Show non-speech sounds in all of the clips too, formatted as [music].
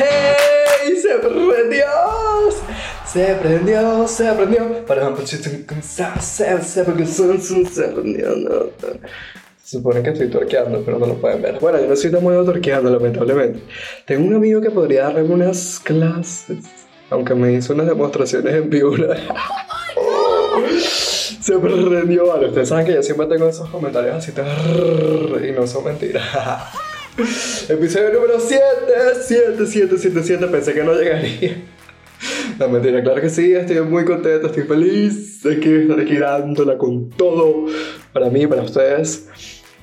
¡Hey! ¡Se prendió! Se prendió, se prendió. Para se prendió. Se supone que estoy torqueando, pero no lo pueden ver. Bueno, yo no estoy tan torqueando, lamentablemente. Tengo un amigo que podría darme unas clases, aunque me hizo unas demostraciones en vivo. se prendió, vale. Ustedes saben que yo siempre tengo esos comentarios así, y no son mentiras. [laughs] [laughs] Episodio número 7, 7, 7, 7, 7. Pensé que no llegaría. No, mentira, claro que sí, estoy muy contento, estoy feliz de que estar aquí dándola con todo para mí, para ustedes.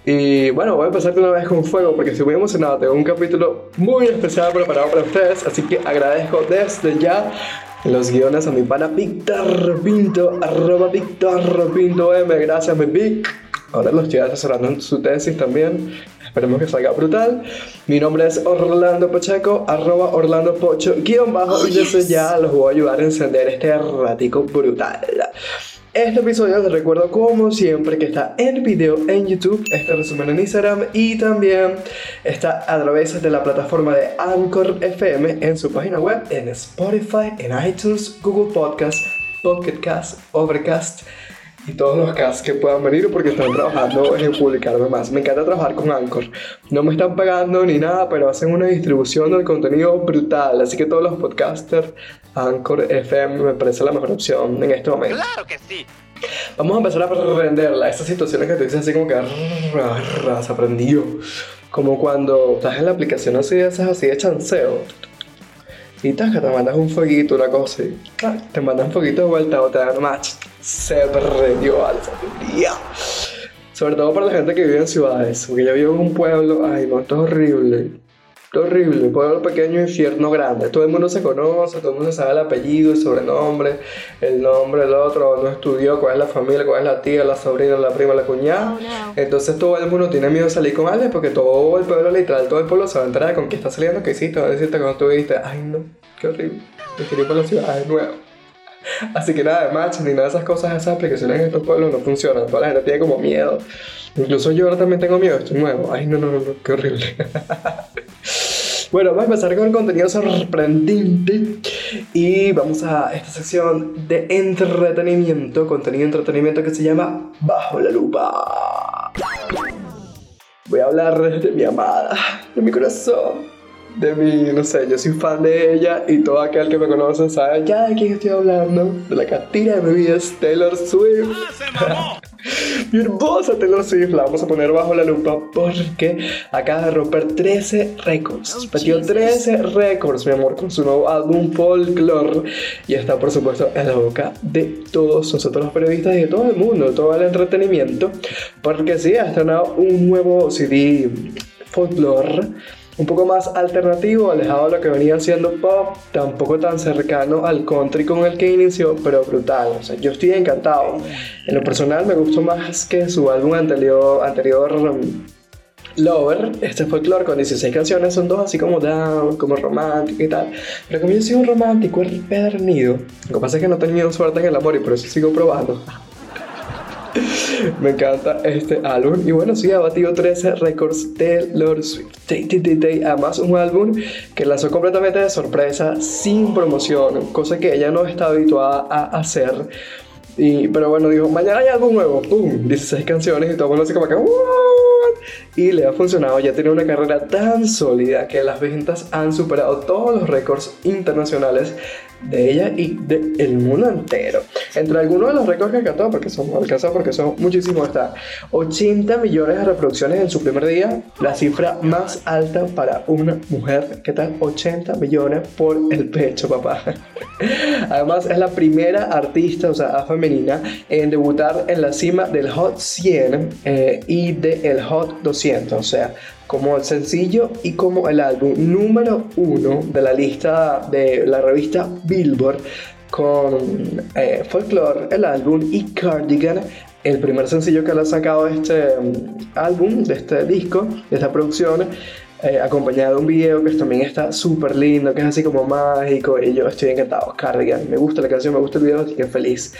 Y bueno, voy a empezar de una vez con fuego porque estoy muy emocionado. Tengo un capítulo muy especial preparado para ustedes, así que agradezco desde ya los guiones a mi pana Víctor Pinto, arroba Víctor Pinto M. Gracias, mi Vic. Ahora lo estoy asesorando en su tesis también. Esperemos que salga brutal. Mi nombre es Orlando Pacheco, arroba Orlando Pocho, guion bajo, y desde ya los voy a ayudar a encender este ratico brutal. Este episodio les recuerdo como siempre que está en video en YouTube, este resumen en Instagram y también está a través de la plataforma de Anchor FM en su página web, en Spotify, en iTunes, Google Podcast, Pocket Cast, Overcast todos los casts que puedan venir porque están trabajando en publicarme más. Me encanta trabajar con Anchor. No me están pagando ni nada, pero hacen una distribución del contenido brutal. Así que todos los podcasters, Anchor FM me parece la mejor opción en este momento. Claro que sí. Vamos a empezar a aprenderla. Estas situaciones que te dicen así como que se aprendió. Como cuando estás en la aplicación así esas así de chanceo y te mandas un fueguito, una cosa, y te mandas un fueguito de vuelta o te dan match. Se perdió al día. Sobre todo para la gente que vive en ciudades, porque yo vivo en un pueblo, ay no, esto es horrible horrible, pueblo pequeño, infierno grande. Todo el mundo se conoce, todo el mundo sabe el apellido, el sobrenombre, el nombre del otro, no estudió, cuál es la familia, cuál es la tía, la sobrina, la prima, la cuñada. Oh, Entonces todo el mundo tiene miedo de salir con alguien porque todo el pueblo, literal, todo el pueblo se va a enterar con quién está saliendo, qué hiciste, va a decirte cuando tú dijiste, ay no, qué horrible, me quiero ir para la ciudad de nuevo. [laughs] Así que nada de match ni nada de esas cosas, esas aplicaciones en estos pueblos no funcionan. Toda la gente tiene como miedo. Incluso yo ahora también tengo miedo, estoy nuevo. Ay, no, no, no, qué horrible. [laughs] Bueno, vamos a empezar con el contenido sorprendente y vamos a esta sección de entretenimiento, contenido de entretenimiento que se llama Bajo la Lupa. Voy a hablar de mi amada, de mi corazón de mí, no sé, yo soy fan de ella y todo aquel que me conoce sabe ya de quién estoy hablando, de la catira de mi vida es Taylor Swift. Ah, mi hermosa Taylor Swift la vamos a poner bajo la lupa porque acaba de romper 13 récords. Batió 13 récords, mi amor, con su nuevo álbum Folklore y está, por supuesto, en la boca de todos nosotros los periodistas y de todo el mundo, todo el entretenimiento, porque sí, ha estrenado un nuevo CD Folklore un poco más alternativo, alejado de lo que venía siendo pop, tampoco tan cercano al country con el que inició, pero brutal. O sea, yo estoy encantado. En lo personal me gustó más que su álbum anterior, um, Lover, este folklore con 16 canciones, son dos así como down, como romántico y tal. Pero como yo soy un romántico pernido, lo que pasa es que no he tenido suerte en el amor y por eso sigo probando. [laughs] Me encanta este álbum. Y bueno, sí, ha batido 13 récords de Lord Swift. Además, un álbum que lanzó completamente de sorpresa, sin promoción, cosa que ella no está habituada a hacer. Y, pero bueno, dijo, mañana hay álbum nuevo, ¡pum! 16 canciones y todo el mundo así como que, y le ha funcionado. Ya tiene una carrera tan sólida que las ventas han superado todos los récords internacionales de ella y del mundo entero. Entre algunos de los récords que alcanzó, porque son alcanzados porque son muchísimos, está 80 millones de reproducciones en su primer día, la cifra más alta para una mujer. ¿Qué tal? 80 millones por el pecho, papá. [laughs] Además, es la primera artista, o sea, femenina, en debutar en la cima del Hot 100 eh, y del Hot 200, o sea, como el sencillo y como el álbum número uno de la lista de la revista Billboard con eh, Folklore, el álbum y Cardigan, el primer sencillo que le ha sacado este um, álbum, de este disco, de esta producción. Eh, acompañado de un video que también está súper lindo, que es así como mágico y yo estoy encantado. Cardigan, me gusta la canción, me gusta el video, que feliz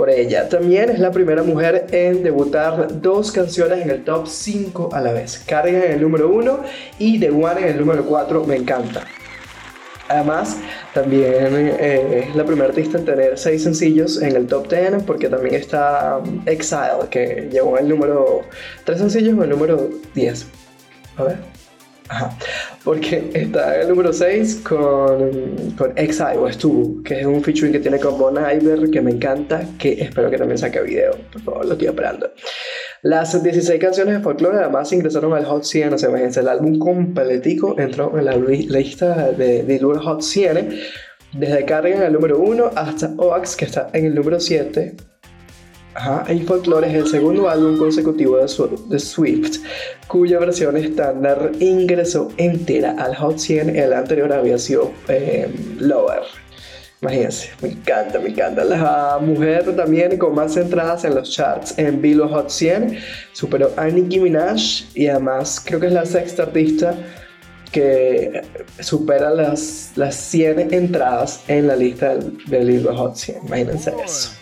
por ella. También es la primera mujer en debutar dos canciones en el top 5 a la vez. Carga en el número 1 y The One en el número 4. Me encanta. Además, también eh, es la primera artista en tener seis sencillos en el top 10 porque también está um, Exile, que llegó en el número... Tres sencillos en el número 10. A ver. Ajá. Porque está en el número 6 con, con Exile o estuvo, que es un featuring que tiene con Bon Iver que me encanta, que espero que también saque video. Por favor, lo estoy esperando. Las 16 canciones de folklore además ingresaron al Hot 100, o sea, imagínense, el álbum completico entró en la lista de Billboard Hot 100, desde Cargan el número 1 hasta Oax, que está en el número 7. Ajá, y Folklore es el segundo álbum consecutivo de, Swift, cuya versión estándar ingresó entera al Hot 100, el anterior había sido eh, Lower. Imagínense, me encanta, me encanta. La mujer también con más entradas en los charts en Billboard Hot 100 superó a Nicki Minaj y además creo que es la sexta artista que supera las, las 100 entradas en la lista del, del Billboard Hot 100. Imagínense eso.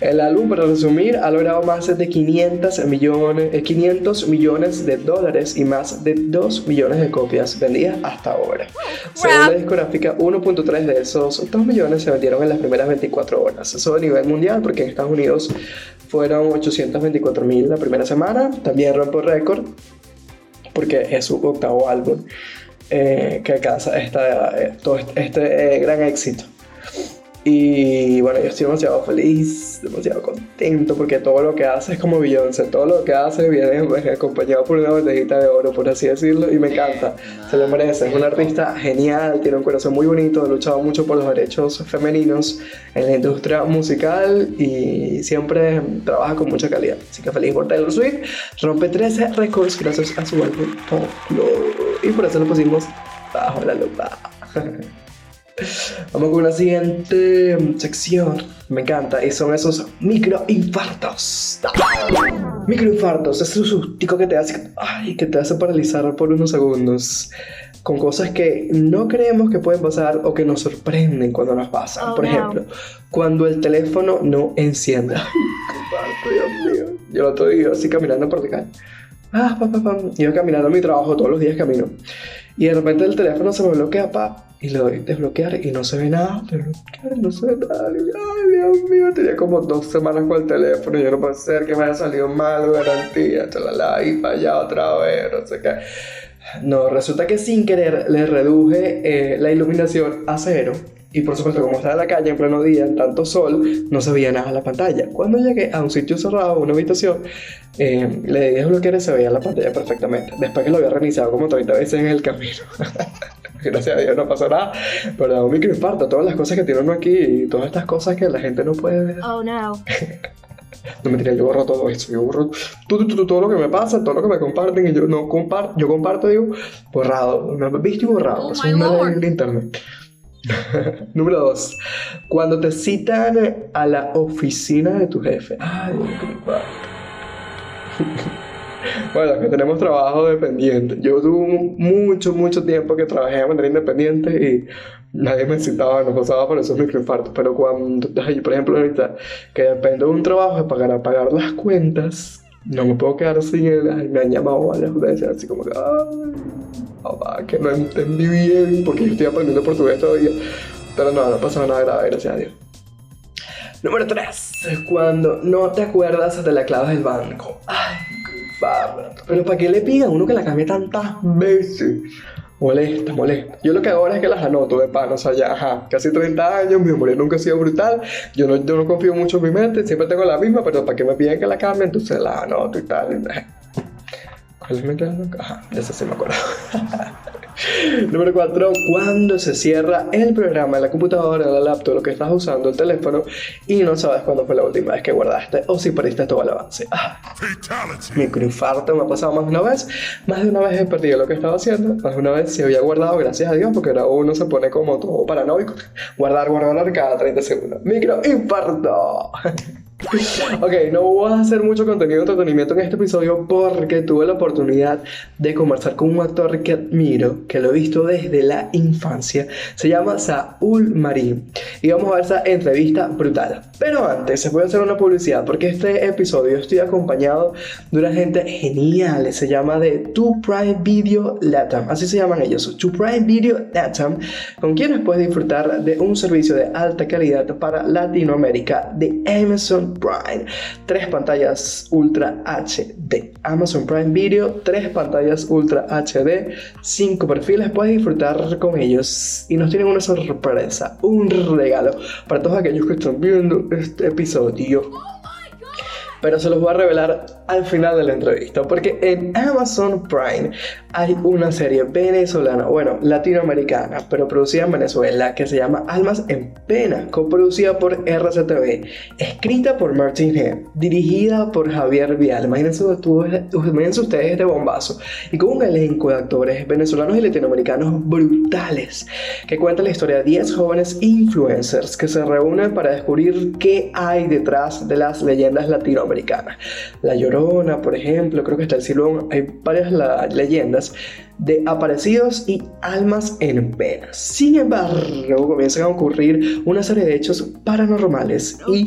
El álbum, para resumir, ha logrado más de 500 millones, 500 eh, millones de dólares y más de 2 millones de copias vendidas hasta ahora. Según la discográfica, 1.3 de esos 2 millones se vendieron en las primeras 24 horas. Eso a nivel mundial, porque en Estados Unidos fueron 824 mil la primera semana. También rompo récord, porque es su octavo álbum eh, que alcanza esta, eh, todo este, este gran éxito. Y bueno, yo estoy demasiado feliz, demasiado contento porque todo lo que hace es como Beyoncé, todo lo que hace viene pues, acompañado por una botellita de oro, por así decirlo, y me encanta, se lo merece, es un artista genial, tiene un corazón muy bonito, ha luchado mucho por los derechos femeninos en la industria musical y siempre trabaja con mucha calidad. Así que feliz por Taylor Swift, rompe 13 récords gracias a su álbum y por eso lo pusimos bajo la lupa. [laughs] Vamos con la siguiente sección. Me encanta. Y son esos microinfartos. Microinfartos. Es un sustico que te hace. Ay, que te hace paralizar por unos segundos. Con cosas que no creemos que pueden pasar o que nos sorprenden cuando nos pasan. Oh, por ejemplo, cuando el teléfono no enciende. [laughs] Ay, Dios mío. Yo lo estoy así caminando por la calle. Ah, pa, pa, pa. Yo caminando a mi trabajo todos los días camino. Y de repente el teléfono se me bloquea, pa y le doy desbloquear y no se ve nada, desbloquear no se ve nada. Ay, Dios mío, tenía como dos semanas con el teléfono y yo no puedo ser que me haya salido mal, garantía, chalala, y para allá otra vez, no sé qué. No, resulta que sin querer le reduje eh, la iluminación a cero. Y por supuesto, como estaba en la calle en pleno día, en tanto sol, no se veía nada en la pantalla. Cuando llegué a un sitio cerrado, una habitación, eh, le di desbloquear y se veía la pantalla perfectamente. Después que lo había reiniciado como 30 veces en el camino. [laughs] gracias a Dios no pasó nada, pero da un microinfarto, todas las cosas que tiene uno aquí y todas estas cosas que la gente no puede ver. Oh no. [laughs] no mentira, yo borro todo eso, yo borro todo, todo, todo, lo que me pasa, todo lo que me comparten y yo no comparto, yo comparto, digo, borrado, me visto y borrado, oh es una en internet. [laughs] Número 2. Cuando te citan a la oficina de tu jefe. Ay. [laughs] Bueno, que tenemos trabajo dependiente. Yo tuve mucho, mucho tiempo que trabajé de manera independiente y nadie me citaba, no pasaba por esos microinfartos. Pero cuando, por ejemplo, ahorita que depende de un trabajo para pagar las cuentas, no me puedo quedar sin él. Me han llamado varias veces, así como que, ay, papá, que no entendí bien porque yo estoy aprendiendo portugués todavía. Pero no, no pasó nada grave, gracias a Dios. Número 3. Cuando no te acuerdas de la clave del banco. Ay, pero ¿para qué le pidan uno que la cambie tantas veces? Molesta, molesta. Yo lo que hago ahora es que las anoto de pan, o sea, ya, ajá, casi 30 años, mi memoria nunca ha sido brutal, yo no, yo no confío mucho en mi mente, siempre tengo la misma, pero ¿para qué me piden que la cambie? Entonces la anoto y tal. ¿Cuál es mi? Ajá, esa sí me acuerdo. [laughs] [laughs] Número 4. Cuando se cierra el programa en la computadora, en la laptop, lo que estás usando, el teléfono, y no sabes cuándo fue la última vez que guardaste o si perdiste todo el avance. Ah, microinfarto me ha pasado más de una vez. Más de una vez he perdido lo que estaba haciendo. Más de una vez se había guardado, gracias a Dios, porque ahora uno se pone como todo paranoico. Guardar, guardar cada 30 segundos. Microinfarto. [laughs] Ok, no voy a hacer mucho contenido de entretenimiento en este episodio porque tuve la oportunidad de conversar con un actor que admiro, que lo he visto desde la infancia. Se llama Saúl Marín. Y vamos a ver esa entrevista brutal. Pero antes, se puede hacer una publicidad porque este episodio estoy acompañado de una gente genial. Se llama de Tu Prime Video Latam. Así se llaman ellos. Tu Prime Video Latam. Con quienes puedes disfrutar de un servicio de alta calidad para Latinoamérica de Amazon Prime. Tres pantallas Ultra HD. Amazon Prime Video, tres pantallas Ultra HD, cinco perfiles. Puedes disfrutar con ellos. Y nos tienen una sorpresa, un regalo para todos aquellos que están viendo este episodio pero se los voy a revelar al final de la entrevista, porque en Amazon Prime hay una serie venezolana, bueno, latinoamericana, pero producida en Venezuela, que se llama Almas en Pena, coproducida por RCTV, escrita por Martin G, dirigida por Javier Vial. Imagínense, imagínense ustedes este bombazo, y con un elenco de actores venezolanos y latinoamericanos brutales, que cuenta la historia de 10 jóvenes influencers que se reúnen para descubrir qué hay detrás de las leyendas latinoamericanas la Llorona, por ejemplo, creo que está el Silón, hay varias leyendas de aparecidos y almas en penas. Sin embargo, comienzan a ocurrir una serie de hechos paranormales y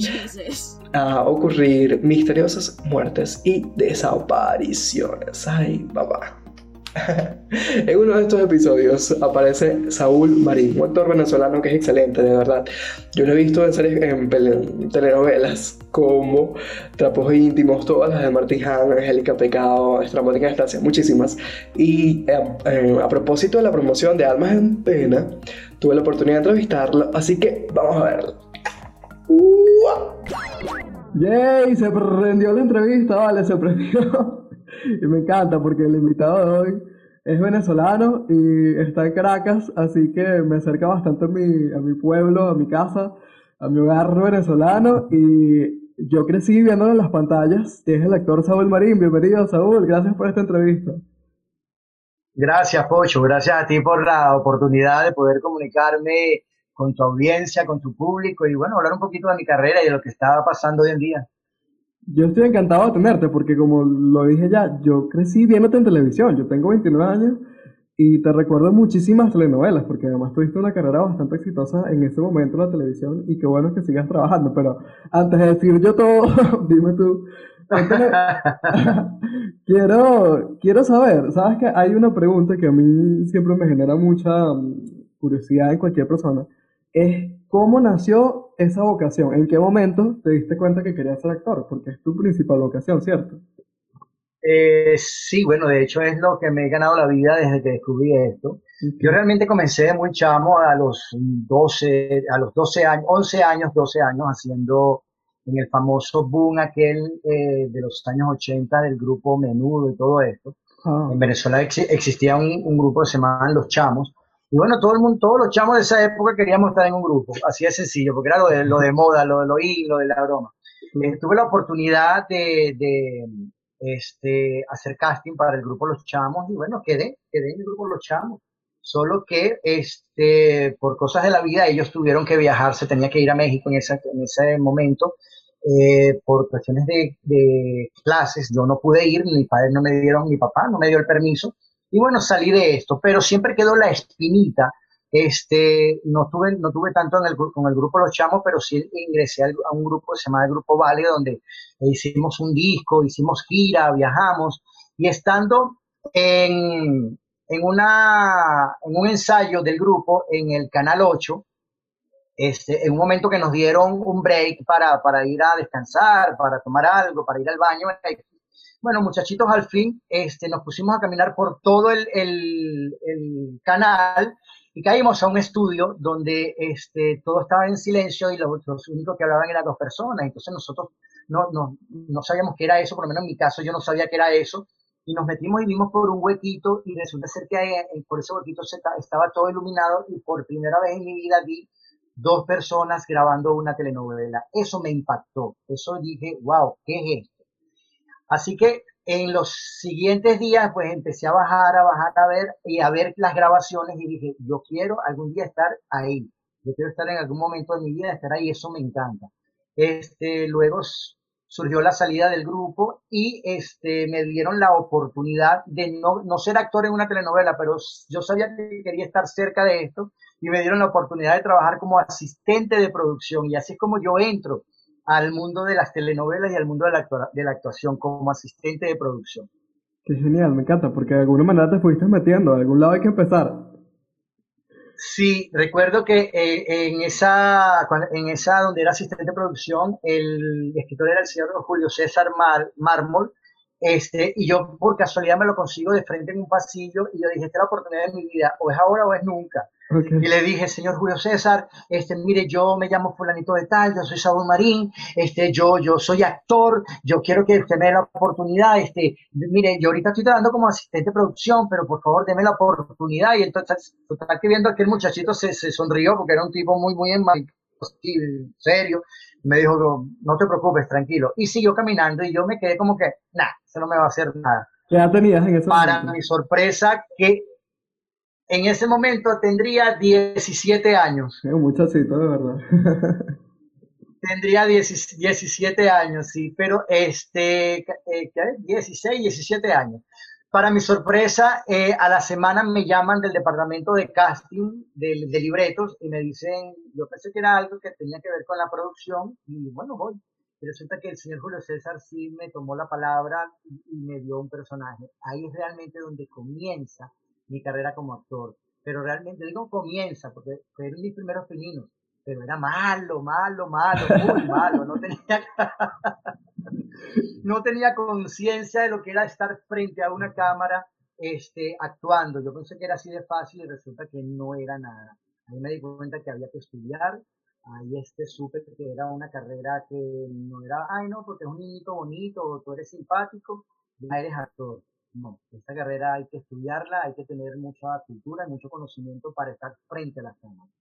a ocurrir misteriosas muertes y desapariciones. Ay, papá. En uno de estos episodios aparece Saúl Marín, un actor venezolano que es excelente, de verdad. Yo lo he visto en series, en, telenovelas como Trapos íntimos, todas las de Martín Han, Angélica Pecado, Estramática Estancia, muchísimas. Y eh, eh, a propósito de la promoción de Almas en Pena, tuve la oportunidad de entrevistarlo, así que vamos a verlo. ¡Yay! Se prendió la entrevista, vale, se prendió. Y me encanta porque el invitado de hoy es venezolano y está en Caracas, así que me acerca bastante a mi, a mi pueblo, a mi casa, a mi hogar venezolano y yo crecí viéndolo en las pantallas. Es el actor Saúl Marín. Bienvenido, Saúl. Gracias por esta entrevista. Gracias, Pocho. Gracias a ti por la oportunidad de poder comunicarme con tu audiencia, con tu público y bueno, hablar un poquito de mi carrera y de lo que estaba pasando hoy en día. Yo estoy encantado de tenerte porque como lo dije ya, yo crecí viéndote en televisión, yo tengo 29 años y te recuerdo muchísimas telenovelas porque además tuviste una carrera bastante exitosa en ese momento en la televisión y qué bueno que sigas trabajando, pero antes de decir yo todo, [laughs] dime tú, [laughs] quiero, quiero saber, sabes que hay una pregunta que a mí siempre me genera mucha mm, curiosidad en cualquier persona, es cómo nació esa vocación? ¿En qué momento te diste cuenta que querías ser actor? Porque es tu principal vocación, ¿cierto? Eh, sí, bueno, de hecho es lo que me he ganado la vida desde que descubrí esto. Yo realmente comencé muy chamo a los 12, a los 12 años, 11 años, 12 años, haciendo en el famoso boom aquel eh, de los años 80 del grupo Menudo y todo esto. Ah. En Venezuela existía un, un, grupo que se llamaban Los Chamos, y bueno, todo el mundo, todos los chamos de esa época queríamos estar en un grupo, así de sencillo, porque era lo de, lo de moda, lo de lo in, lo de la broma. Eh, tuve la oportunidad de, de este, hacer casting para el grupo Los Chamos y bueno, quedé, quedé en el grupo Los Chamos. Solo que este, por cosas de la vida ellos tuvieron que viajar, se tenía que ir a México en, esa, en ese momento. Eh, por cuestiones de, de, clases, yo no pude ir, mi padre no me dieron, mi papá no me dio el permiso, y bueno, salí de esto, pero siempre quedó la espinita. Este, no tuve, no tuve tanto en el, con el grupo Los Chamos, pero sí ingresé a un grupo que se llama el Grupo Vale, donde hicimos un disco, hicimos gira, viajamos, y estando en, en, una, en un ensayo del grupo en el Canal 8, este, en un momento que nos dieron un break para, para ir a descansar, para tomar algo, para ir al baño, bueno, muchachitos, al fin este, nos pusimos a caminar por todo el, canal y caímos a un estudio donde este, todo estaba en silencio y los, únicos que hablaban eran dos personas. Entonces nosotros no, no, no sabíamos qué era eso, por lo menos en mi caso yo no sabía qué era eso. Y nos metimos y vimos por un huequito y resulta ser que ahí, por ese huequito estaba todo iluminado y por primera vez en mi vida vi dos personas grabando una telenovela. Eso me impactó. Eso dije, wow, ¿qué es esto? Así que en los siguientes días, pues empecé a bajar, a bajar, a ver y a ver las grabaciones y dije, yo quiero algún día estar ahí. Yo quiero estar en algún momento de mi vida, estar ahí, eso me encanta. Este, luego surgió la salida del grupo y este, me dieron la oportunidad de no, no ser actor en una telenovela, pero yo sabía que quería estar cerca de esto y me dieron la oportunidad de trabajar como asistente de producción y así es como yo entro al mundo de las telenovelas y al mundo de la, de la actuación como asistente de producción. Qué genial, me encanta, porque de alguna manera te fuiste metiendo, de algún lado hay que empezar. Sí, recuerdo que eh, en, esa, en esa donde era asistente de producción, el escritor era el señor Julio César Mar, Mármol, este, y yo por casualidad me lo consigo de frente en un pasillo y yo dije, esta es la oportunidad de mi vida, o es ahora o es nunca. Y le dije, señor Julio César, este, mire, yo me llamo fulanito de tal, yo soy Saúl Marín, este, yo, yo soy actor, yo quiero que usted me dé la oportunidad, este, mire, yo ahorita estoy trabajando como asistente de producción, pero por favor deme la oportunidad. Y entonces, está que viendo aquel muchachito se, se sonrió porque era un tipo muy, muy en serio. Me dijo, no te preocupes, tranquilo. Y siguió caminando y yo me quedé como que, nah, eso no me va a hacer nada. Ya tenías en ese Para mi sorpresa, que en ese momento tendría 17 años. un muchachito, de verdad. [laughs] tendría 17 años, sí, pero este, eh, 16, 17 años. Para mi sorpresa, eh, a la semana me llaman del departamento de casting de, de, libretos y me dicen, yo pensé que era algo que tenía que ver con la producción y bueno, voy. Y resulta que el señor Julio César sí me tomó la palabra y me dio un personaje. Ahí es realmente donde comienza mi carrera como actor. Pero realmente, digo comienza, porque fueron mis primeros pininos, pero era malo, malo, malo, muy [laughs] malo. No tenía, [laughs] no tenía conciencia de lo que era estar frente a una cámara este, actuando. Yo pensé que era así de fácil y resulta que no era nada. Ahí me di cuenta que había que estudiar. Ahí este supe que era una carrera que no era, ay no, porque es un niñito bonito, o tú eres simpático, ya eres actor. No, esta carrera hay que estudiarla, hay que tener mucha cultura y mucho conocimiento para estar frente a las cámaras.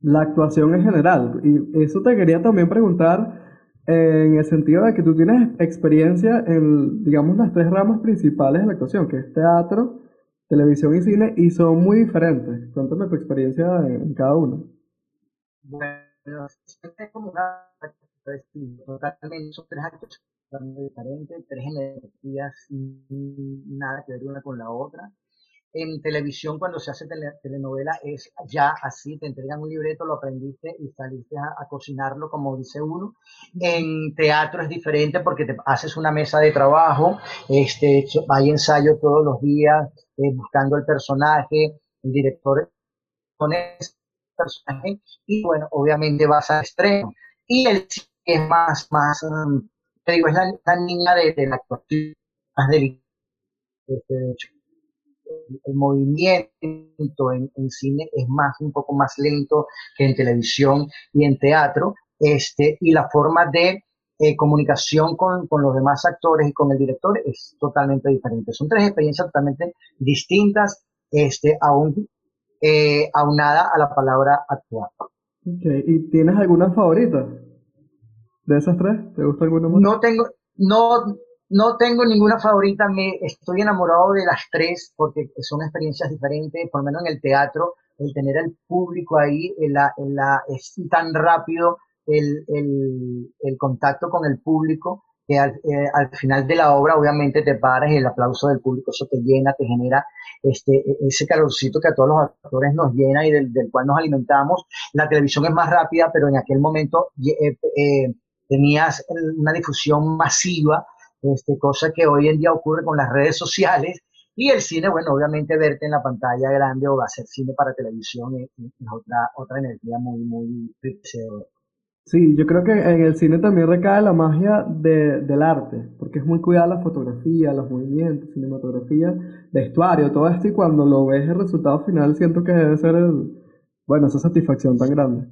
La actuación en general, y eso te quería también preguntar en el sentido de que tú tienes experiencia en, digamos, las tres ramas principales de la actuación, que es teatro, televisión y cine, y son muy diferentes. Cuéntame tu experiencia en, cada uno. Bueno, es como una totalmente, son tres actos diferentes, tres energías nada que ver una con la otra. En televisión, cuando se hace telenovela, es ya así, te entregan un libreto, lo aprendiste y saliste a, cocinarlo, como dice uno. En teatro es diferente porque te haces una mesa de trabajo, este, hay ensayo todos los días, eh, buscando el personaje, el director con ese personaje, y bueno, obviamente vas al estreno. Y el es más, más, um, digo, es la, niña de, la actuación más delicada. Este, el, movimiento en, cine es más, un poco más lento que en televisión y en teatro, este, y la forma de eh, comunicación con, con, los demás actores y con el director es totalmente diferente. Son tres experiencias totalmente distintas, este, aún eh, aunada a la palabra actuar. Okay. ¿Y tienes alguna favorita? ¿De esas tres? ¿Te gusta alguna más? No tengo, no, no tengo ninguna favorita, me estoy enamorado de las tres porque son experiencias diferentes, por lo menos en el teatro, el tener al público ahí, la, en la, es tan rápido el, el, el contacto con el público que al, eh, al, final de la obra obviamente te paras y el aplauso del público, eso te llena, te genera este, e, ese calorcito que a todos los actores nos llena y del, del cual nos alimentamos. La televisión es más rápida, pero en aquel momento eh, eh, tenías una difusión masiva, este, cosa que hoy en día ocurre con las redes sociales. Y el cine, bueno, obviamente verte en la pantalla grande o hacer cine para televisión es, otra, otra energía muy, muy Sí, yo creo que en el cine también recae la magia de, del arte, porque es muy cuidada la fotografía, los movimientos, cinematografía, vestuario, todo esto, y cuando lo ves el resultado final siento que debe ser, bueno, esa satisfacción tan grande.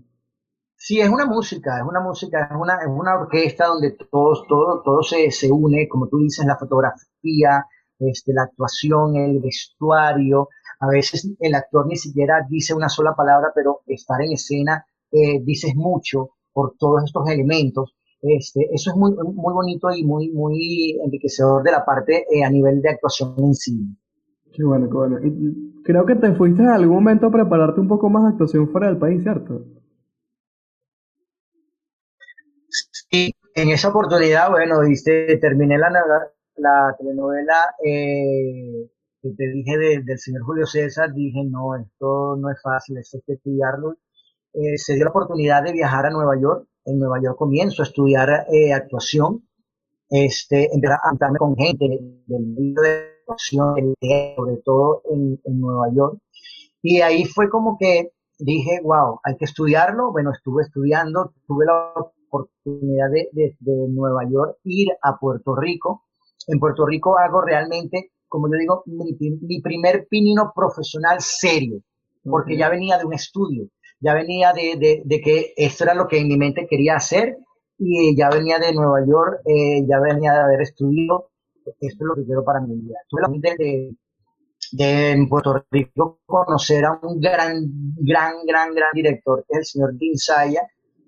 Sí, es una música, es una música, es una, es una orquesta donde todos, todo, todo se, se une, como tú dices, la fotografía, este, la actuación, el vestuario. A veces el actor ni siquiera dice una sola palabra, pero estar en escena eh, dices mucho por todos estos elementos. Este, eso es muy, muy bonito y muy, muy enriquecedor de la parte eh, a nivel de actuación en sí. Qué bueno, qué bueno. Creo que te fuiste en algún momento a prepararte un poco más de actuación fuera del país, ¿cierto? En esa oportunidad, bueno, viste, terminé la, la telenovela eh, que te dije del señor Julio César, dije, no, esto no es fácil, esto hay que estudiarlo. Eh, se dio la oportunidad de viajar a Nueva York. En Nueva York comienzo a estudiar eh, actuación. Este, empecé a juntarme con gente del mundo de actuación, sobre todo en, en Nueva York. Y ahí fue como que dije, wow, hay que estudiarlo. Bueno, estuve estudiando, tuve la oportunidad de, de, Nueva York ir a Puerto Rico. En Puerto Rico hago realmente, como yo digo, mi, primer pinino profesional serio, porque ya venía de un estudio, ya venía de, de, que esto era lo que en mi mente quería hacer y ya venía de Nueva York, eh, ya venía de haber estudiado, esto es lo que quiero para mi vida. De, de Puerto Rico conocer a un gran, gran, gran, gran director, el señor Dean Saya,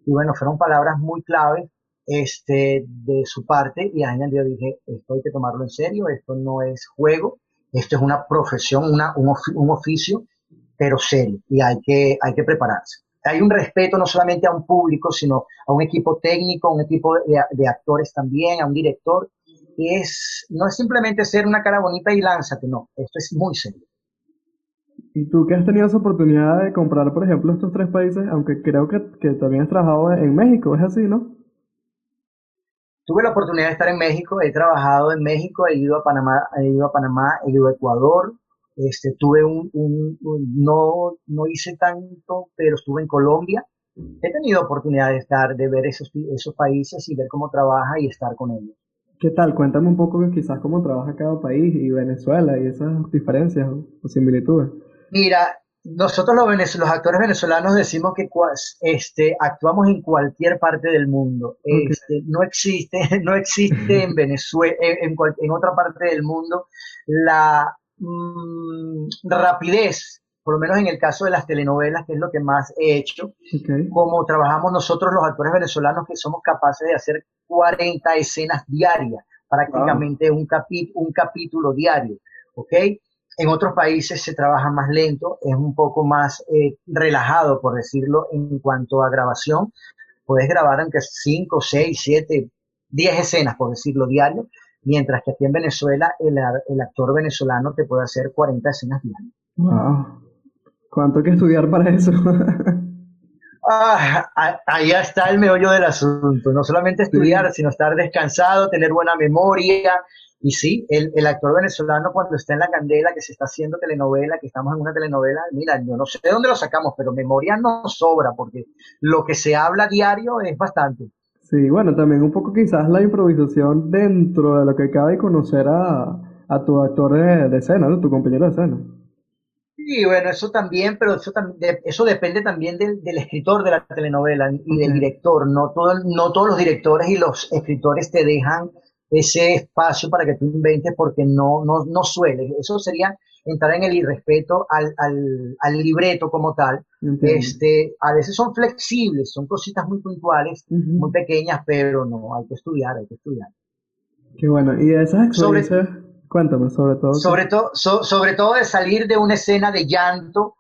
y bueno, fueron palabras muy claves este, de su parte y ahí yo dije, esto hay que tomarlo en serio, esto no es juego, esto es una profesión, una, un, oficio, pero serio y hay que, hay que prepararse. Hay un respeto no solamente a un público, sino a un equipo técnico, a un equipo de, de actores también, a un director. Y es, no es simplemente ser una cara bonita y lánzate, no, esto es muy serio. ¿Y tú que has tenido esa oportunidad de comprar, por ejemplo, estos tres países, aunque creo que, que también has trabajado en México, es así, ¿no? Tuve la oportunidad de estar en México, he trabajado en México, he ido a Panamá, he ido a Panamá, he ido a Ecuador, este, tuve un, un, no, no hice tanto, pero estuve en Colombia. He tenido oportunidad de estar, de ver esos, esos países y ver cómo trabaja y estar con ellos. ¿Qué tal? Cuéntame un poco quizás cómo trabaja cada país y Venezuela y esas diferencias o similitudes. Mira, nosotros los, los actores venezolanos decimos que este, actuamos en cualquier parte del mundo. Este, no existe, [laughs] no existe en Venezuela, en, en, otra parte del mundo, la mm, rapidez, por lo menos en el caso de las telenovelas, que es lo que más he hecho, como trabajamos nosotros los actores venezolanos, que somos capaces de hacer 40 escenas diarias, prácticamente un, un capítulo diario. ¿ok? En otros países se trabaja más lento, es un poco más eh, relajado, por decirlo, en cuanto a grabación. Puedes grabar aunque 5, 6, 7, 10 escenas, por decirlo, diario, mientras que aquí en Venezuela el, actor venezolano te puede hacer 40 escenas diarias. Wow. ¿Cuánto hay que estudiar para eso? [laughs] ah, ahí está el meollo del asunto. No solamente estudiar, sino estar descansado, tener buena memoria, y sí, el, el, actor venezolano cuando está en la candela, que se está haciendo telenovela, que estamos en una telenovela, mira, yo no sé de dónde lo sacamos, pero memoria no sobra, porque lo que se habla diario es bastante. Sí, bueno, también un poco quizás la improvisación dentro de lo que cabe conocer a, a tu actor de, escena, ¿no? tu compañero de escena. Sí, bueno, eso también, pero eso, eso depende también del, del, escritor de la telenovela y del director. No, todo, no todos los directores y los escritores te dejan ese espacio para que tú inventes porque no, no, no suele. Eso sería entrar en el irrespeto al, al, al libreto como tal. Este, a veces son flexibles, son cositas muy puntuales, muy pequeñas, pero no, hay que estudiar, hay que estudiar. Qué bueno. Y esas experiencias, cuéntame sobre todo. Sobre, todo sobre todo de salir de una escena de llanto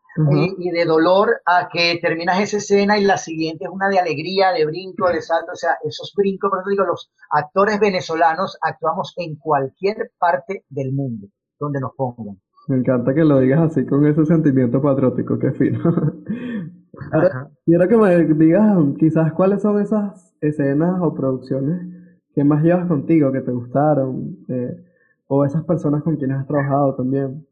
y, de dolor a que terminas esa escena y la siguiente es una de alegría, de brinco, de salto, o sea, esos brincos, por eso digo, los actores venezolanos actuamos en cualquier parte del mundo donde nos pongan. Me encanta que lo digas así, con ese sentimiento patriótico, qué fino. [laughs] quiero que me digas quizás cuáles son esas escenas o producciones que más llevas contigo, que te gustaron, eh, o esas personas con quienes has trabajado también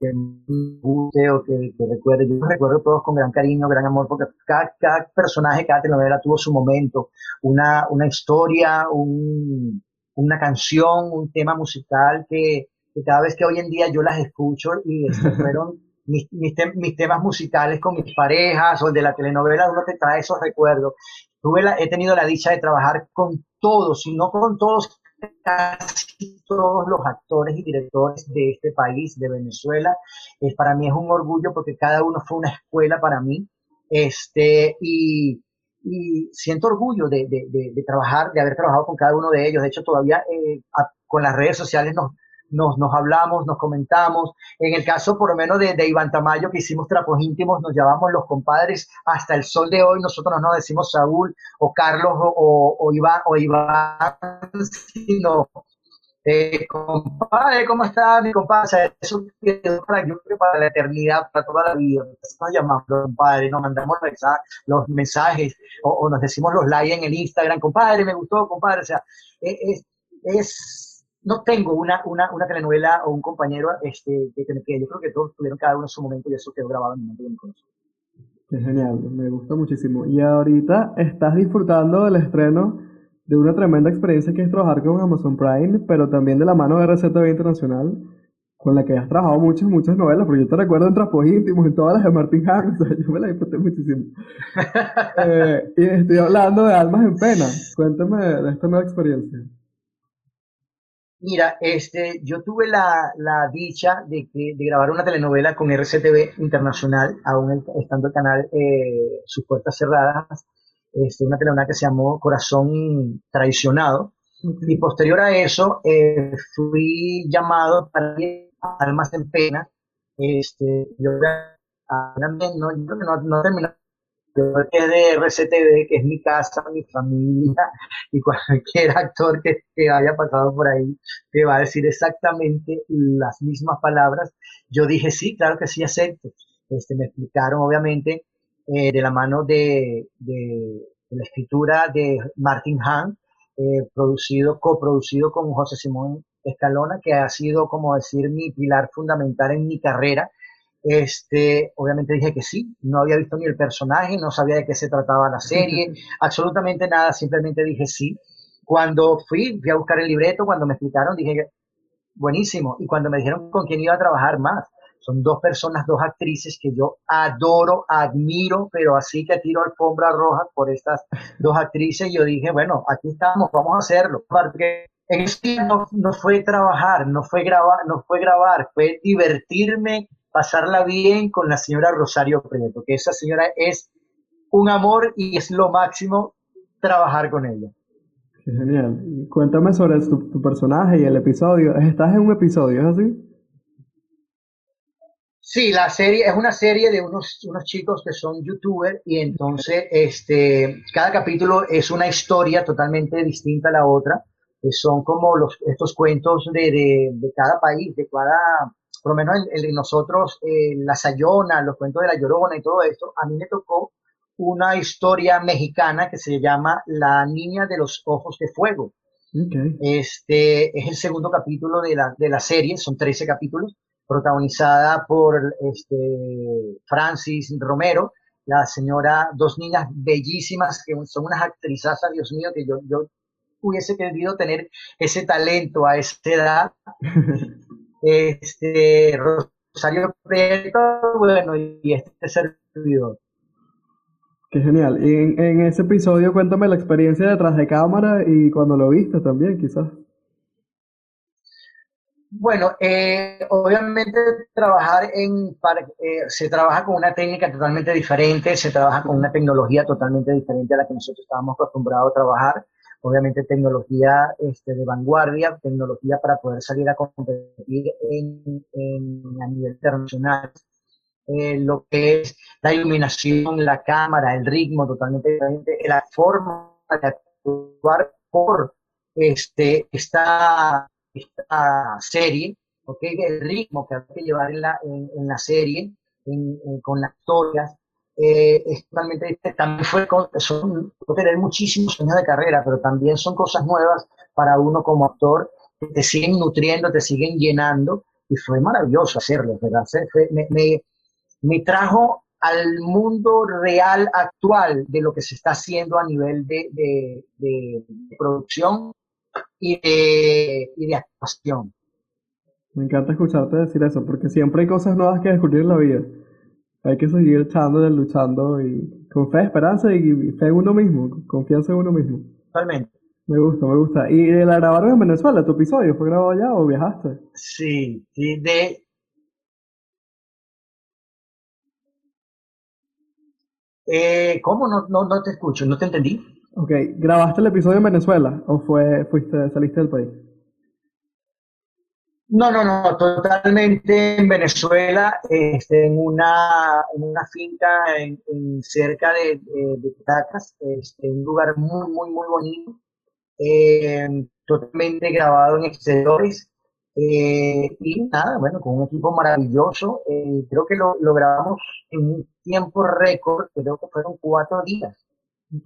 que me guste o que, recuerde. Yo recuerdo todos con gran cariño, gran amor, porque cada, personaje, cada telenovela tuvo su momento, una, una historia, un, una canción, un tema musical que, cada vez que hoy en día yo las escucho y [laughs] fueron mis, mis, temas musicales con mis parejas o el de la telenovela, uno te trae esos recuerdos. Tuve la, he tenido la dicha de trabajar con todos, y no con todos casi todos los actores y directores de este país, de Venezuela. Eh, para mí es un orgullo porque cada uno fue una escuela para mí. Este, y, siento orgullo de, de, trabajar, de haber trabajado con cada uno de ellos. De hecho, todavía eh, con las redes sociales nos, nos, nos hablamos, nos comentamos. En el caso, por lo menos, de, de Iván Tamayo, que hicimos trapos íntimos, nos llamamos los compadres hasta el sol de hoy. Nosotros no decimos Saúl o Carlos o, o, Iván, o Iván, sino eh, compadre, ¿cómo está mi compadre? eso quedó para, para la eternidad, para toda la vida. Nos llamamos compadre, nos mandamos los mensajes o, nos decimos los likes en el Instagram, compadre, me gustó, compadre. O sea, e, es no tengo una, una, una, telenovela o un compañero este, que, que, yo creo que todos tuvieron cada uno en su momento y eso quedó grabado en mi mente y Qué genial, me gusta muchísimo. Y ahorita estás disfrutando del estreno de una tremenda experiencia que es trabajar con Amazon Prime, pero también de la mano de RCTV Internacional, con la que has trabajado muchas, muchas novelas, porque yo te recuerdo en Trapos Íntimos, en todas las de o sea, yo me las disfruté muchísimo. [laughs] eh, y estoy hablando de Almas en Pena. Cuéntame de esta nueva experiencia. Mira, este, yo tuve la, la dicha de, que, de grabar una telenovela con RCTV Internacional, aún estando el canal eh, sus puertas cerradas, este, una telenovela que se llamó Corazón Traicionado. Y posterior a eso, eh, fui llamado para Almas en Pena. Este, yo no, no, no terminó. Yo de RCTV, que es mi casa, mi familia, y cualquier actor que, que haya pasado por ahí te va a decir exactamente las mismas palabras. Yo dije, sí, claro que sí, acepto. Este, me explicaron, obviamente, eh, de la mano de, de, la escritura de Martin Hahn, eh, producido, coproducido con José Simón Escalona, que ha sido, como decir, mi pilar fundamental en mi carrera. Este, obviamente dije que sí, no había visto ni el personaje, no sabía de qué se trataba la serie, [laughs] absolutamente nada, simplemente dije sí. Cuando fui, fui a buscar el libreto, cuando me explicaron, dije, buenísimo. Y cuando me dijeron con quién iba a trabajar más, son dos personas, dos actrices que yo adoro, admiro, pero así que tiro alfombra roja por estas dos actrices. Y yo dije, bueno, aquí estamos, vamos a hacerlo. Porque en ese no, no fue trabajar, no fue grabar, no fue grabar, fue divertirme, pasarla bien con la señora Rosario Prieto, que esa señora es un amor y es lo máximo trabajar con ella. genial. Cuéntame sobre tu, tu personaje y el episodio. ¿Estás en un episodio, es así? Sí, la serie es una serie de unos, unos chicos que son youtubers y entonces este, cada capítulo es una historia totalmente distinta a la otra. Que son como los, estos cuentos de, de, de cada país, de cada, por lo menos el, de nosotros, eh, La Sayona, los cuentos de La Llorona y todo esto. A mí me tocó una historia mexicana que se llama La Niña de los Ojos de Fuego. Este es el segundo capítulo de la, de la serie, son 13 capítulos protagonizada por este, Francis Romero, la señora, dos niñas bellísimas que son unas actrizas, Dios mío, que yo, yo hubiese querido tener ese talento a esa edad. [laughs] este, Rosario Prieto, bueno, y este servidor. Qué genial. Y en, en, ese episodio cuéntame la experiencia detrás de cámara y cuando lo viste también, quizás. Bueno, eh, obviamente trabajar en, eh, se trabaja con una técnica totalmente diferente, se trabaja con una tecnología totalmente diferente a la que nosotros estábamos acostumbrados a trabajar. Obviamente tecnología este, de vanguardia, tecnología para poder salir a competir en, a nivel internacional. Eh, lo que es la iluminación, la cámara, el ritmo totalmente la forma de actuar por este, esta esta serie, porque el ritmo que hay que llevar en la, en, la serie, con las historias, eh, es totalmente. También fue son, tener muchísimos años de carrera, pero también son cosas nuevas para uno como actor que te siguen nutriendo, te siguen llenando, y fue maravilloso hacerlo, ¿verdad? me, me, me trajo al mundo real actual de lo que se está haciendo a nivel de, de, de producción y de, y de actuación. Me encanta escucharte decir eso, porque siempre hay cosas nuevas que descubrir en la vida. Hay que seguir echando, luchando y con fe, esperanza y fe en uno mismo, confianza en uno mismo. Totalmente. Me gusta, me gusta. ¿Y la grabaron en Venezuela, tu episodio? ¿Fue grabado allá o viajaste? Sí, sí, de... Eh, ¿Cómo? No, no, no te escucho, no te entendí. Ok, ¿grabaste el episodio en Venezuela o fue, fuiste, saliste del país? No, no, no, totalmente en Venezuela, este, en, una, en una finca en, cerca de, de, Caracas, este, un lugar muy, muy, muy bonito, eh, totalmente grabado en exteriores. Eh, y nada, bueno, con un equipo maravilloso, eh, creo que lo, lo, grabamos en un tiempo récord, creo que fueron cuatro días,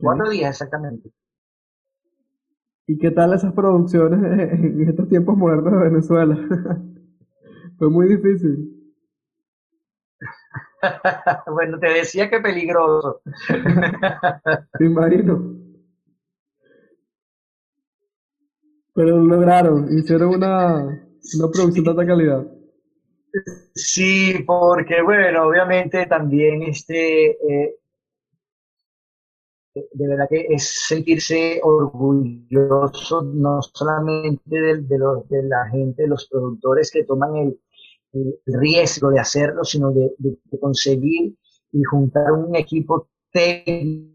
cuatro días exactamente. ¿Y qué tal esas producciones [laughs] en estos tiempos modernos de Venezuela? [laughs] Fue muy difícil. [laughs] bueno, te decía que peligroso. Me imagino. Pero lo lograron, hicieron una, una producción de alta calidad. Sí, porque bueno, obviamente también este eh, de verdad que es sentirse orgulloso no solamente de, de, los, de la gente, de los productores que toman el, riesgo de hacerlo, sino de, conseguir y juntar un equipo técnico,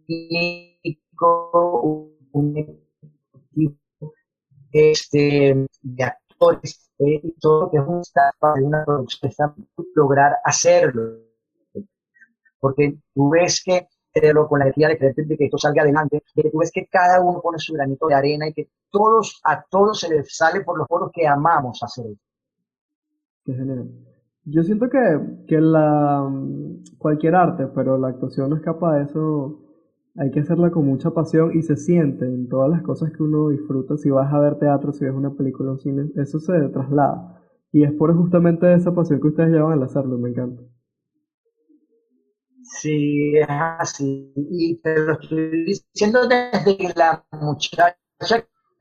un equipo este, de actores eh, y todo lo que es un para una producción, lograr hacerlo. Porque tú ves que con la energía de de que esto salga adelante, de que tú ves que cada uno pone su granito de arena y que todos, a todos se les sale por los poros que amamos hacer Qué genial. Yo siento que, que la, cualquier arte, pero la actuación no escapa de eso, hay que hacerla con mucha pasión y se siente en todas las cosas que uno disfruta. Si vas a ver teatro, si ves una película, un cine, eso se traslada. Y es por justamente esa pasión que ustedes llevan al hacerlo, me encanta. Sí, es así. Y te lo estoy diciendo desde la muchacha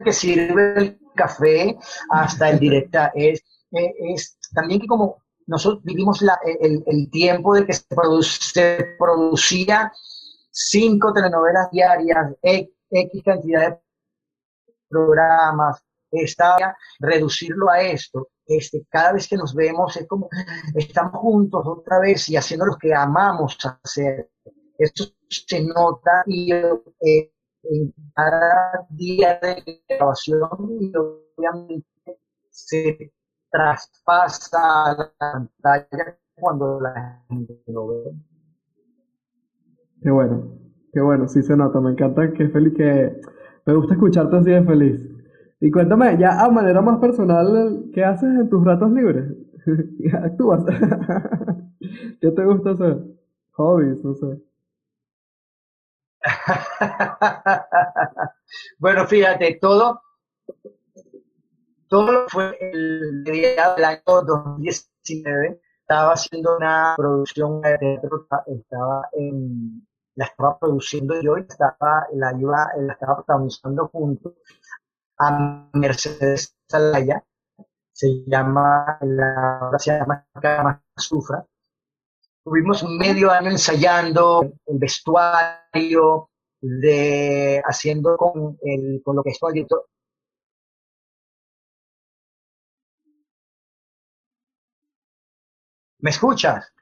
que sirve el café hasta el directa. [laughs] Es, es, también que como nosotros vivimos la, el, el, tiempo de que se, se, producía cinco telenovelas diarias, X cantidad de programas, estaba reducirlo a esto este, cada vez que nos vemos es como estamos juntos otra vez y haciendo lo que amamos hacer. Eso se nota y eh, en cada día de grabación y obviamente se traspasa a la pantalla cuando la gente lo ve. Qué bueno, qué bueno, sí se nota, me encanta que feliz, que me gusta escucharte así de feliz. Y cuéntame, ya a manera más personal, ¿qué haces en tus ratos libres? [laughs] ¿Actúas? [laughs] ¿Qué te gusta hacer? Hobbies, no sé. [laughs] bueno, fíjate, todo, todo fue el día del año 2019. Estaba haciendo una producción de teatro, estaba en, la estaba produciendo yo y estaba, la, iba, la estaba protagonizando junto a Mercedes Salaya, se llama, la obra se llama Sufra. Tuvimos medio año ensayando el vestuario, de, haciendo con, el, con lo que es con ¿Me escuchas?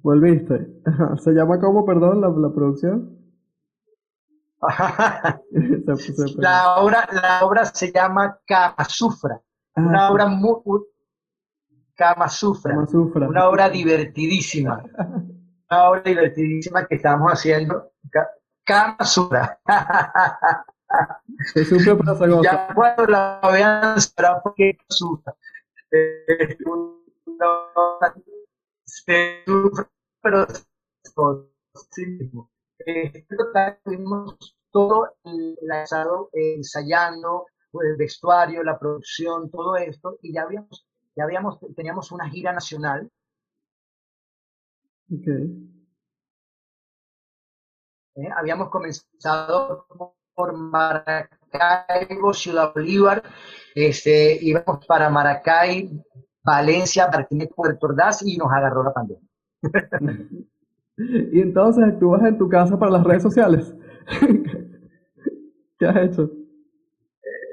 Volviste. [laughs] ¿Se llama cómo, perdón, la, la producción? [laughs] la, obra, la obra se llama Kama Sufra, ah, una obra muy, Kama Sufra, una obra divertidísima, una obra divertidísima que estamos haciendo, Kama Sufra. Ya cuando la vean será porque sufra. Eh, se sufre, pero sí mismo. Tuvimos todo el, ensayando, el vestuario, la producción, todo esto, y ya habíamos, ya habíamos, teníamos una gira nacional. Eh, habíamos comenzado por Maracaibo, Ciudad Bolívar, este, íbamos para Maracay, Valencia, Martínez, Puerto Ordaz y nos agarró la pandemia. [laughs] Y entonces actúas en tu casa para las redes sociales. [laughs] ¿Qué has hecho?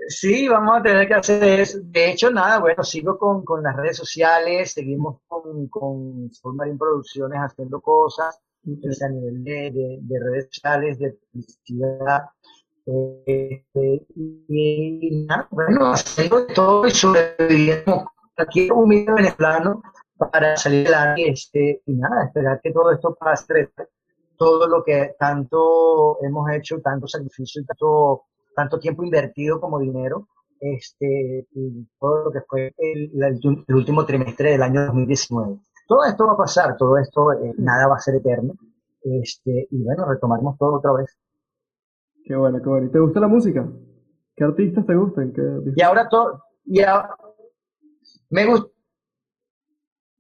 Sí, vamos a tener que hacer eso. De hecho, nada, bueno, sigo con, con las redes sociales, seguimos con, con Producciones haciendo cosas a nivel de, de, redes sociales, de publicidad. Eh, y, nada, bueno, haciendo todo y sobreviviendo cualquier humilde venezolano para salir adelante este, y nada, esperar que todo esto pase, todo lo que tanto hemos hecho, tanto sacrificio y tanto, tanto tiempo invertido como dinero, este, y todo lo que fue el, el, último trimestre del año 2019. Todo esto va a pasar, todo esto, eh, nada va a ser eterno, este, y bueno, retomaremos todo otra vez. Qué bueno, qué bueno. ¿Y te gusta la música? ¿Qué artistas te gustan? Y ahora todo, ya me gusta.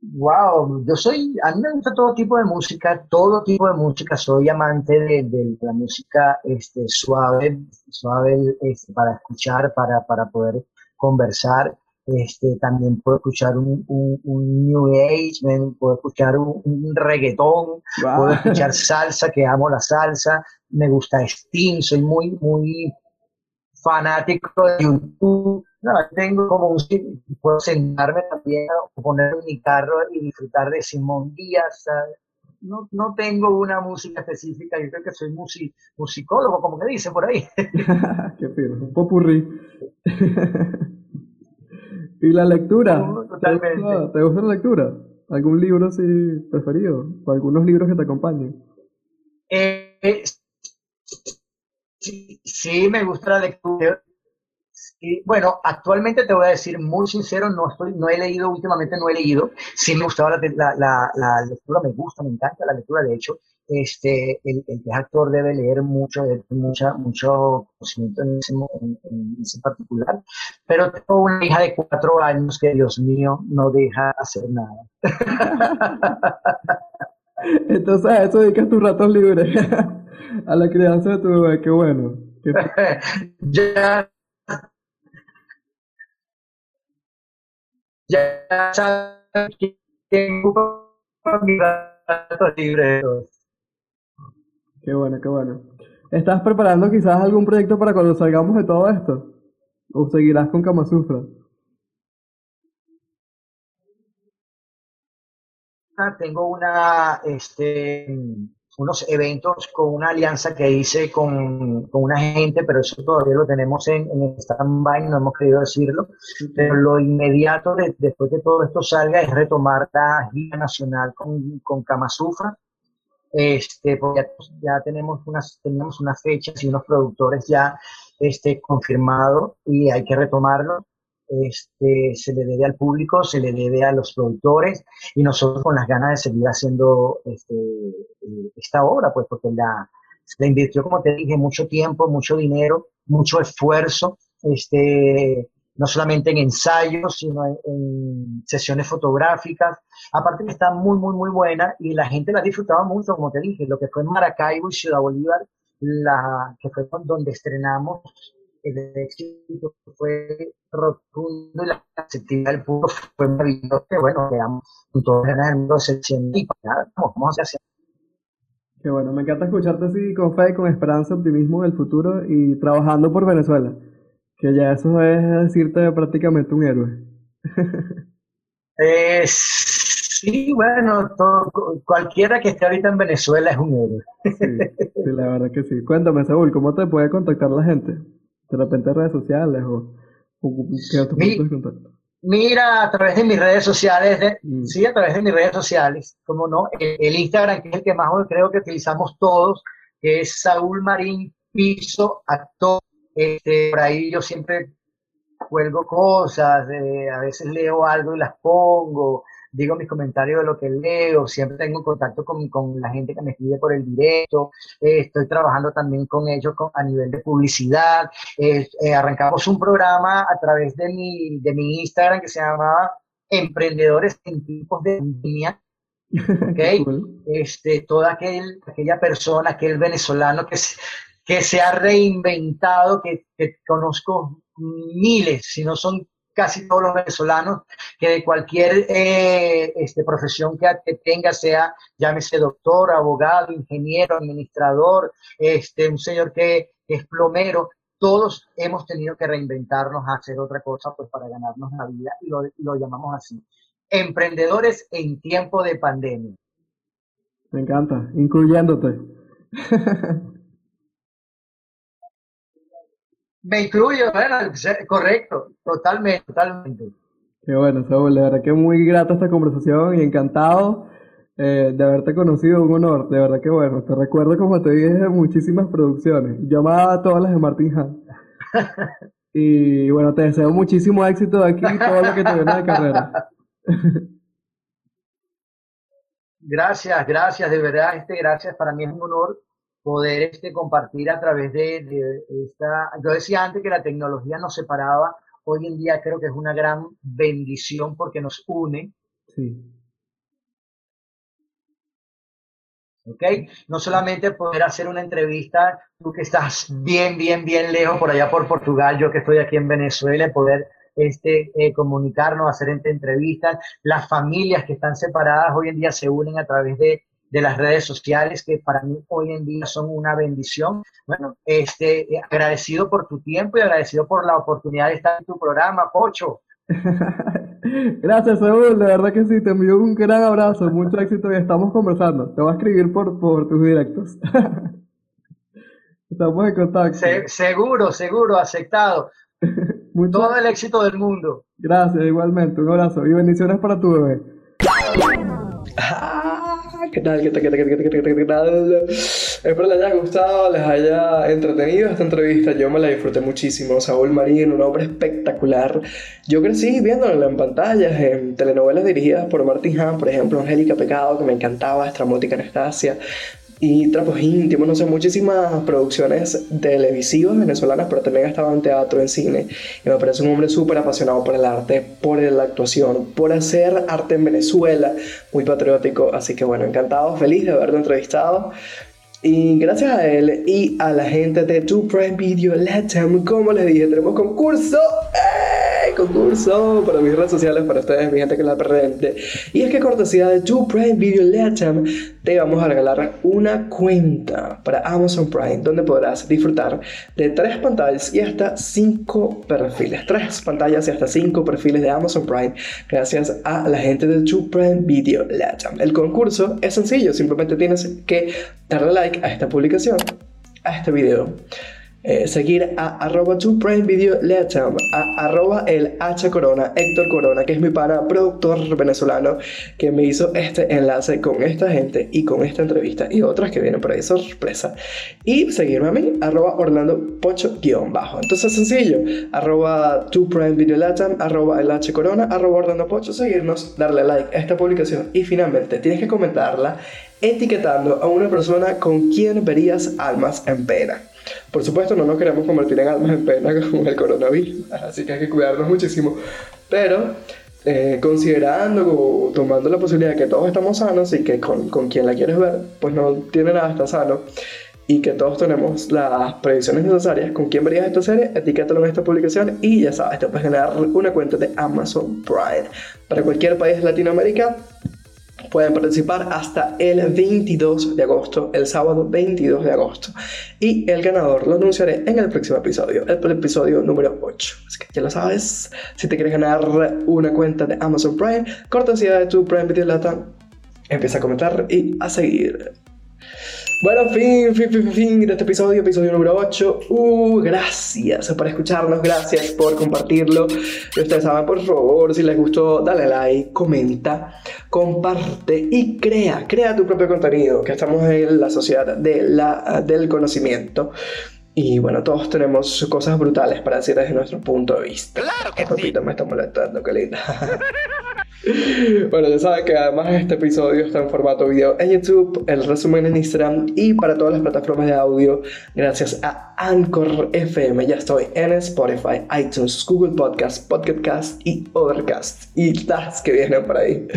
Wow, yo soy, a mí me gusta todo tipo de música, todo tipo de música, soy amante de, la música este, suave, suave este, para escuchar, para, para poder conversar. Este, también puedo escuchar un, un, New Age, puedo escuchar un, reggaetón, puedo escuchar salsa, que amo la salsa, me gusta Steam, soy muy, muy fanático de YouTube. No, tengo como un puedo sentarme también a poner mi carro y disfrutar de Simón Díaz. No, no tengo una música específica, yo creo que soy musicólogo, como que dice por ahí. [laughs] Qué fino, un popurrí. [laughs] ¿Y la lectura? totalmente. ¿Te gusta, la lectura? ¿Algún libro así preferido? ¿O algunos libros que te acompañen? Eh, Sí, me gusta la lectura. bueno, actualmente te voy a decir muy sincero, no estoy, no he leído últimamente, no he leído. Sí me gustaba la, la, lectura, me gusta, me encanta la lectura. De hecho, este, el, el actor debe leer mucho, mucha, mucho conocimiento en ese, en, ese particular. Pero tengo una hija de cuatro años que, Dios mío, no deja hacer nada. [laughs] Entonces a eso dedicas tus ratos libres. [laughs] a la crianza de tu bebé, qué bueno. [laughs] ya, ya sabes tengo mis ratos libres. Qué bueno, qué bueno. ¿Estás preparando quizás algún proyecto para cuando salgamos de todo esto? ¿O seguirás con Tengo una, este, unos eventos con una alianza que hice con, con una gente, pero eso todavía lo tenemos en, en stand-by, no hemos querido decirlo. Pero lo inmediato después que todo esto salga es retomar la gira nacional con, con Kamasufra. Este, porque ya, tenemos unas, teníamos unas fechas y unos productores ya este, confirmados y hay que retomarlo este, se le debe al público, se le debe a los productores y nosotros con las ganas de seguir haciendo este, eh, esta obra, pues porque la, invirtió, como te dije, mucho tiempo, mucho dinero, mucho esfuerzo, este, no solamente en ensayos, sino en, sesiones fotográficas. Aparte que está muy, muy, muy buena y la gente la disfrutaba mucho, como te dije, lo que fue en Maracaibo y Ciudad Bolívar, la, que fue donde estrenamos el éxito fue rotundo y la aceptación del público fue maravillosa. Bueno, quedamos las ganas de y nada, vamos a hacer. Qué bueno, me encanta escucharte así con fe, con esperanza, optimismo en el futuro y trabajando por Venezuela. Que ya eso es decirte prácticamente un héroe. [laughs] eh, sí, bueno, cualquiera que esté ahorita en Venezuela es un héroe. sí, sí, la verdad que sí. Cuéntame, Saúl, ¿cómo te puede contactar la gente? De repente redes sociales o, Mira, a través de mis redes sociales, mm. sí, a través de mis redes sociales, como no, el, Instagram, que es el que más creo que utilizamos todos, que es Saúl Marín Piso, actor. Este, por ahí yo siempre cuelgo cosas, eh, a veces leo algo y las pongo, digo mis comentarios de lo que leo, siempre tengo contacto con, con la gente que me escribe por el directo, eh, estoy trabajando también con ellos a nivel de publicidad, eh, eh, arrancamos un programa a través de mi, de mi Instagram que se llamaba Emprendedores en tiempos de pandemia, [laughs] ¿okay? este, toda aquel, aquella persona, aquel venezolano que se, que se ha reinventado, que, que conozco miles, si no son casi todos los venezolanos, que de cualquier eh, este, profesión que, tenga, sea, llámese doctor, abogado, ingeniero, administrador, este, un señor que, es plomero, todos hemos tenido que reinventarnos a hacer otra cosa pues, para ganarnos la vida y lo, lo llamamos así. Emprendedores en tiempo de pandemia. Me encanta, incluyéndote. [laughs] Me incluyo, correcto, totalmente, totalmente. Qué bueno, Saúl, de verdad que muy grata esta conversación y encantado eh, de haberte conocido, un honor, de verdad que bueno, te recuerdo como te dije muchísimas producciones, yo amaba todas las de Martin Han. [laughs] Y bueno, te deseo muchísimo éxito aquí y todo lo que te viene de carrera. [laughs] Gracias, gracias, de verdad, este, gracias, para mí es un honor poder este, compartir a través de, de esta, yo decía antes que la tecnología nos separaba, hoy en día creo que es una gran bendición porque nos une. Sí. ¿ok? No solamente poder hacer una entrevista, tú que estás bien, bien, bien lejos por allá por Portugal, yo que estoy aquí en Venezuela, poder este, eh, comunicarnos, hacer entrevistas, las familias que están separadas hoy en día se unen a través de, de las redes sociales, que para mí hoy en día son una bendición. Bueno, este, eh, agradecido por tu tiempo y agradecido por la oportunidad de estar en tu programa, Pocho. [laughs] Gracias, Saúl. De verdad que sí, te envío un gran abrazo, mucho éxito y estamos conversando. Te voy a escribir por, por tus directos. [laughs] estamos en contacto. seguro, seguro, aceptado. [laughs] Todo el éxito del mundo. Gracias, igualmente. Un abrazo y bendiciones para tu bebé. ¿Qué tal? ¿Qué tal? ¿Qué tal? ¿Qué tal? ¿Qué tal? Espero les haya gustado, les haya entretenido esta entrevista. Yo me la disfruté muchísimo. Saúl Marín, un hombre espectacular. Yo crecí viéndolo en pantallas, en telenovelas dirigidas por Martin Hahn, por ejemplo, Angélica Pecado, que me encantaba, Estramótica Anastasia y trapos íntimos, no sé, muchísimas producciones televisivas venezolanas, pero también estaba en teatro, en cine. Y me parece un hombre súper apasionado por el arte, por la actuación, por hacer arte en Venezuela, muy patriótico. Así que bueno, encantado, feliz de haberlo entrevistado. Y gracias a él y a la gente de Two Prime Video Latam, como les dije, tenemos concurso. ¡Eh! Concurso para mis redes sociales, para ustedes, mi gente que la presente. Y es que cortesía de Two Prime Video Latam, te vamos a regalar una cuenta para Amazon Prime, donde podrás disfrutar de tres pantallas y hasta cinco perfiles. Tres pantallas y hasta cinco perfiles de Amazon Prime, gracias a la gente de Two Prime Video Latam. El concurso es sencillo, simplemente tienes que darle like a esta publicación, a este video. Eh, seguir a arroba tu prime video latam, a arroba el H Corona, Héctor Corona, que es mi pana productor venezolano que me hizo este enlace con esta gente y con esta entrevista y otras que vienen por ahí sorpresa. Y seguirme a mí, arroba Orlando Pocho guion bajo. Entonces sencillo, arroba tu prime video latam, arroba el H Corona, arroba Orlando Pocho, seguirnos, darle like a esta publicación y finalmente tienes que comentarla etiquetando a una persona con quien verías almas en pena. Por supuesto, no nos queremos convertir en almas en pena [laughs] con el coronavirus, así que hay que cuidarnos muchísimo. Pero eh, considerando, tomando la posibilidad de que todos estamos sanos y que con, con quien la quieres ver, pues no tiene nada, está sano, y que todos tenemos las predicciones necesarias, con quién verías esta serie, etiquétalo en esta publicación y ya sabes, te puedes generar una cuenta de Amazon Prime. Para cualquier país de Latinoamérica, Pueden participar hasta el 22 de agosto, el sábado 22 de agosto. Y el ganador lo anunciaré en el próximo episodio, el episodio número 8. Así que ya lo sabes, si te quieres ganar una cuenta de Amazon Prime, cortesía de tu Prime Video Latam, empieza a comentar y a seguir. Bueno, fin, fin, fin, fin de este episodio, episodio número 8. Uh, gracias por escucharnos, gracias por compartirlo. Y ustedes saben, por favor, si les gustó, dale like, comenta, comparte y crea, crea tu propio contenido, que estamos en la sociedad de la, del conocimiento. Y bueno, todos tenemos cosas brutales para decir desde nuestro punto de vista. Claro que sí. me está molestando, qué linda. [laughs] bueno, ya saben que además este episodio está en formato video en YouTube, el resumen en Instagram y para todas las plataformas de audio gracias a Anchor FM. Ya estoy en Spotify, iTunes, Google Podcast, Podcast y Overcast y las que vienen por ahí.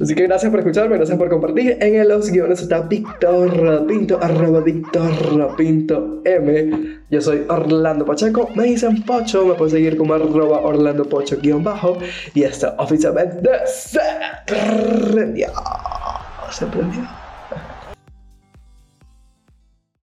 Así que gracias por escucharme, gracias por compartir. En los guiones está Víctor Pinto, arroba Víctor Pinto M. Yo soy Orlando Pacheco, me dicen Pocho, me pueden seguir como arroba Orlando Pocho guion bajo y esto oficialmente se prendió. Se prendió.